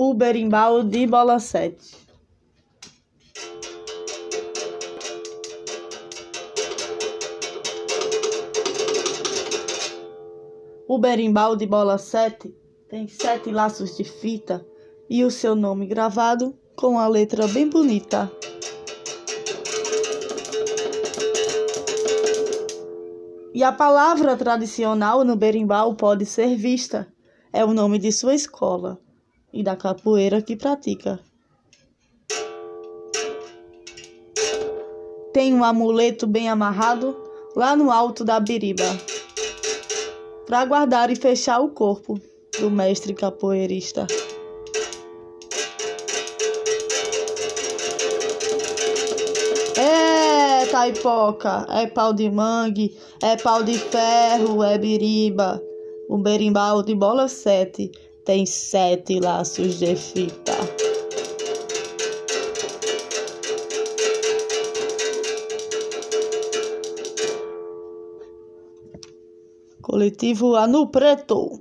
O berimbau de bola 7. O berimbau de bola 7 tem sete laços de fita e o seu nome gravado com a letra bem bonita. E a palavra tradicional no berimbau pode ser vista. É o nome de sua escola e da capoeira que pratica. Tem um amuleto bem amarrado lá no alto da biriba para guardar e fechar o corpo do mestre capoeirista. É taipoca, é pau de mangue, é pau de ferro, é biriba. O berimbau de bola sete tem sete laços de fita. Coletivo Anu Preto.